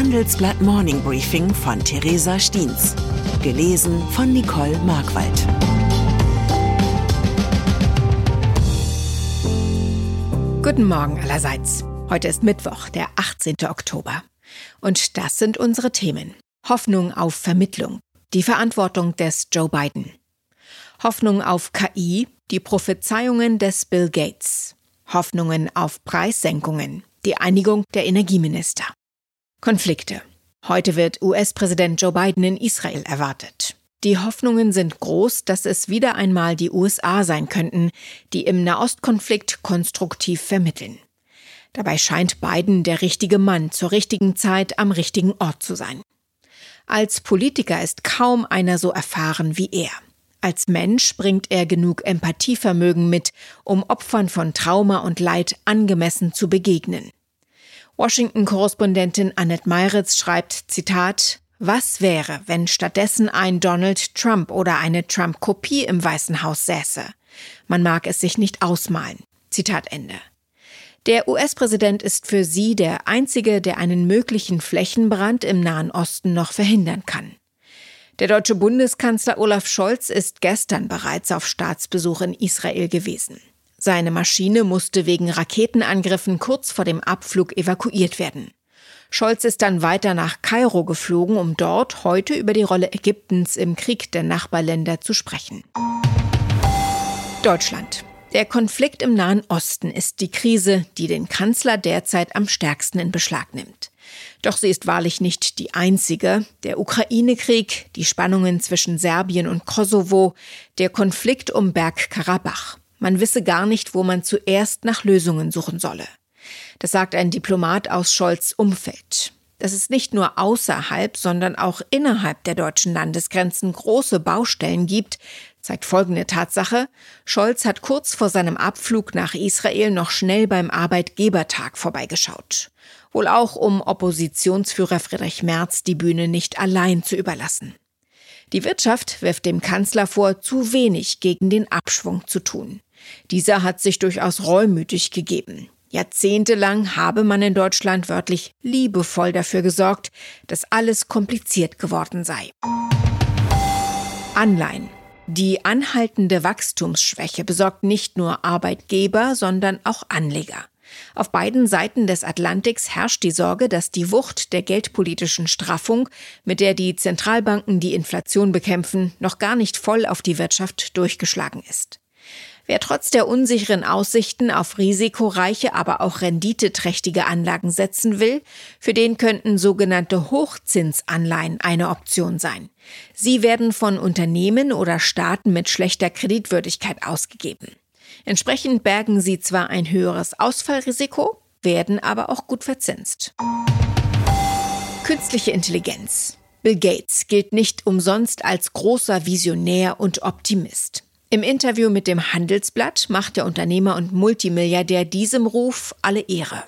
Handelsblatt Morning Briefing von Theresa Stiens. Gelesen von Nicole Markwald. Guten Morgen allerseits. Heute ist Mittwoch, der 18. Oktober. Und das sind unsere Themen. Hoffnung auf Vermittlung. Die Verantwortung des Joe Biden. Hoffnung auf KI. Die Prophezeiungen des Bill Gates. Hoffnungen auf Preissenkungen. Die Einigung der Energieminister. Konflikte. Heute wird US-Präsident Joe Biden in Israel erwartet. Die Hoffnungen sind groß, dass es wieder einmal die USA sein könnten, die im Nahostkonflikt konstruktiv vermitteln. Dabei scheint Biden der richtige Mann zur richtigen Zeit am richtigen Ort zu sein. Als Politiker ist kaum einer so erfahren wie er. Als Mensch bringt er genug Empathievermögen mit, um Opfern von Trauma und Leid angemessen zu begegnen. Washington-Korrespondentin Annette Meiritz schreibt, Zitat, was wäre, wenn stattdessen ein Donald Trump oder eine Trump-Kopie im Weißen Haus säße? Man mag es sich nicht ausmalen. Zitat Ende. Der US-Präsident ist für sie der einzige, der einen möglichen Flächenbrand im Nahen Osten noch verhindern kann. Der deutsche Bundeskanzler Olaf Scholz ist gestern bereits auf Staatsbesuch in Israel gewesen. Seine Maschine musste wegen Raketenangriffen kurz vor dem Abflug evakuiert werden. Scholz ist dann weiter nach Kairo geflogen, um dort heute über die Rolle Ägyptens im Krieg der Nachbarländer zu sprechen. Deutschland. Der Konflikt im Nahen Osten ist die Krise, die den Kanzler derzeit am stärksten in Beschlag nimmt. Doch sie ist wahrlich nicht die einzige. Der Ukraine-Krieg, die Spannungen zwischen Serbien und Kosovo, der Konflikt um Bergkarabach. Man wisse gar nicht, wo man zuerst nach Lösungen suchen solle. Das sagt ein Diplomat aus Scholz Umfeld. Dass es nicht nur außerhalb, sondern auch innerhalb der deutschen Landesgrenzen große Baustellen gibt, zeigt folgende Tatsache. Scholz hat kurz vor seinem Abflug nach Israel noch schnell beim Arbeitgebertag vorbeigeschaut. Wohl auch, um Oppositionsführer Friedrich Merz die Bühne nicht allein zu überlassen. Die Wirtschaft wirft dem Kanzler vor, zu wenig gegen den Abschwung zu tun. Dieser hat sich durchaus reumütig gegeben. Jahrzehntelang habe man in Deutschland wörtlich liebevoll dafür gesorgt, dass alles kompliziert geworden sei. Anleihen. Die anhaltende Wachstumsschwäche besorgt nicht nur Arbeitgeber, sondern auch Anleger. Auf beiden Seiten des Atlantiks herrscht die Sorge, dass die Wucht der geldpolitischen Straffung, mit der die Zentralbanken die Inflation bekämpfen, noch gar nicht voll auf die Wirtschaft durchgeschlagen ist. Wer trotz der unsicheren Aussichten auf risikoreiche, aber auch renditeträchtige Anlagen setzen will, für den könnten sogenannte Hochzinsanleihen eine Option sein. Sie werden von Unternehmen oder Staaten mit schlechter Kreditwürdigkeit ausgegeben. Entsprechend bergen sie zwar ein höheres Ausfallrisiko, werden aber auch gut verzinst. Künstliche Intelligenz. Bill Gates gilt nicht umsonst als großer Visionär und Optimist. Im Interview mit dem Handelsblatt macht der Unternehmer und Multimilliardär diesem Ruf alle Ehre.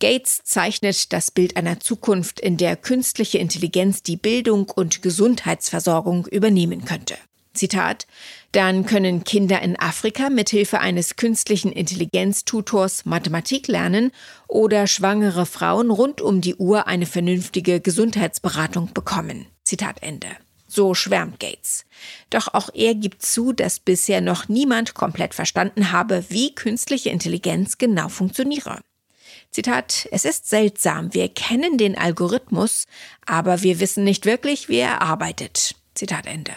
Gates zeichnet das Bild einer Zukunft, in der künstliche Intelligenz die Bildung und Gesundheitsversorgung übernehmen könnte. Zitat, dann können Kinder in Afrika mithilfe eines künstlichen Intelligenztutors Mathematik lernen oder schwangere Frauen rund um die Uhr eine vernünftige Gesundheitsberatung bekommen. Zitat Ende. So schwärmt Gates. Doch auch er gibt zu, dass bisher noch niemand komplett verstanden habe, wie künstliche Intelligenz genau funktioniere. Zitat, es ist seltsam, wir kennen den Algorithmus, aber wir wissen nicht wirklich, wie er arbeitet. Zitat Ende.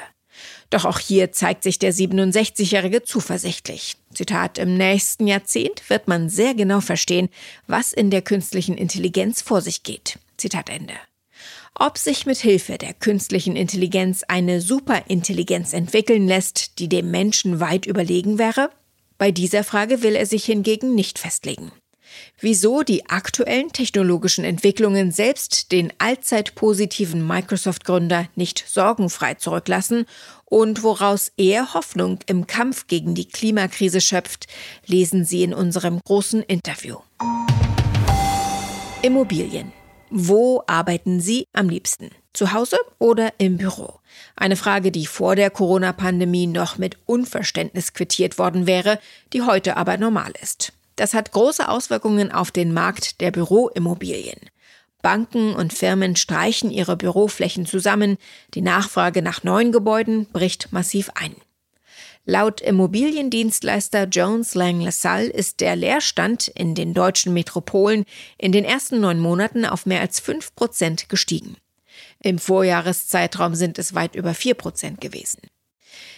Doch auch hier zeigt sich der 67-Jährige zuversichtlich. Zitat, im nächsten Jahrzehnt wird man sehr genau verstehen, was in der künstlichen Intelligenz vor sich geht. Zitat Ende. Ob sich mit Hilfe der künstlichen Intelligenz eine Superintelligenz entwickeln lässt, die dem Menschen weit überlegen wäre? Bei dieser Frage will er sich hingegen nicht festlegen. Wieso die aktuellen technologischen Entwicklungen selbst den allzeit positiven Microsoft-Gründer nicht sorgenfrei zurücklassen und woraus er Hoffnung im Kampf gegen die Klimakrise schöpft, lesen Sie in unserem großen Interview. Immobilien. Wo arbeiten Sie am liebsten? Zu Hause oder im Büro? Eine Frage, die vor der Corona-Pandemie noch mit Unverständnis quittiert worden wäre, die heute aber normal ist. Das hat große Auswirkungen auf den Markt der Büroimmobilien. Banken und Firmen streichen ihre Büroflächen zusammen, die Nachfrage nach neuen Gebäuden bricht massiv ein. Laut Immobiliendienstleister Jones Lang LaSalle ist der Leerstand in den deutschen Metropolen in den ersten neun Monaten auf mehr als fünf Prozent gestiegen. Im Vorjahreszeitraum sind es weit über vier Prozent gewesen.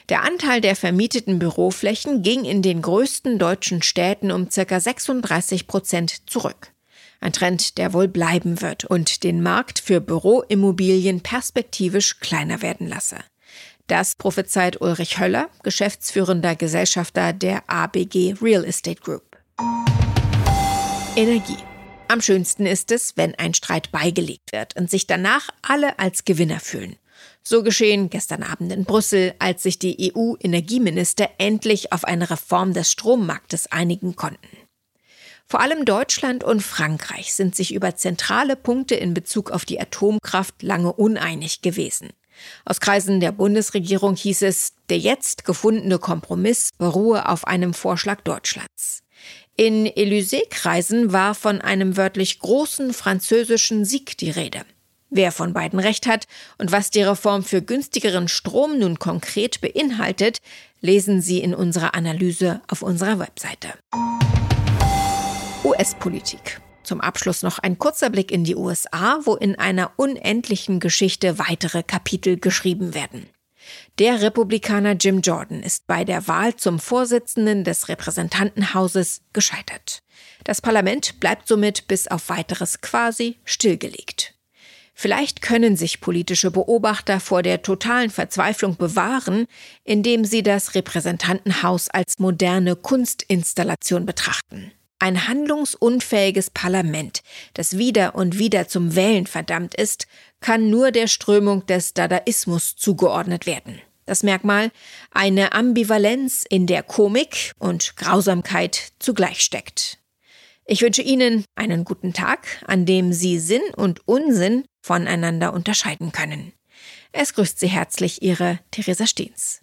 Der Anteil der vermieteten Büroflächen ging in den größten deutschen Städten um ca. 36 Prozent zurück. Ein Trend, der wohl bleiben wird und den Markt für Büroimmobilien perspektivisch kleiner werden lasse. Das prophezeit Ulrich Höller, geschäftsführender Gesellschafter der ABG Real Estate Group. Energie. Am schönsten ist es, wenn ein Streit beigelegt wird und sich danach alle als Gewinner fühlen. So geschehen gestern Abend in Brüssel, als sich die EU-Energieminister endlich auf eine Reform des Strommarktes einigen konnten. Vor allem Deutschland und Frankreich sind sich über zentrale Punkte in Bezug auf die Atomkraft lange uneinig gewesen. Aus Kreisen der Bundesregierung hieß es, der jetzt gefundene Kompromiss beruhe auf einem Vorschlag Deutschlands. In Élysée-Kreisen war von einem wörtlich großen französischen Sieg die Rede. Wer von beiden recht hat und was die Reform für günstigeren Strom nun konkret beinhaltet, lesen Sie in unserer Analyse auf unserer Webseite. US-Politik. Zum Abschluss noch ein kurzer Blick in die USA, wo in einer unendlichen Geschichte weitere Kapitel geschrieben werden. Der Republikaner Jim Jordan ist bei der Wahl zum Vorsitzenden des Repräsentantenhauses gescheitert. Das Parlament bleibt somit bis auf weiteres quasi stillgelegt. Vielleicht können sich politische Beobachter vor der totalen Verzweiflung bewahren, indem sie das Repräsentantenhaus als moderne Kunstinstallation betrachten. Ein handlungsunfähiges Parlament, das wieder und wieder zum Wählen verdammt ist, kann nur der Strömung des Dadaismus zugeordnet werden. Das Merkmal eine Ambivalenz, in der Komik und Grausamkeit zugleich steckt. Ich wünsche Ihnen einen guten Tag, an dem Sie Sinn und Unsinn voneinander unterscheiden können. Es grüßt Sie herzlich Ihre Theresa Steens.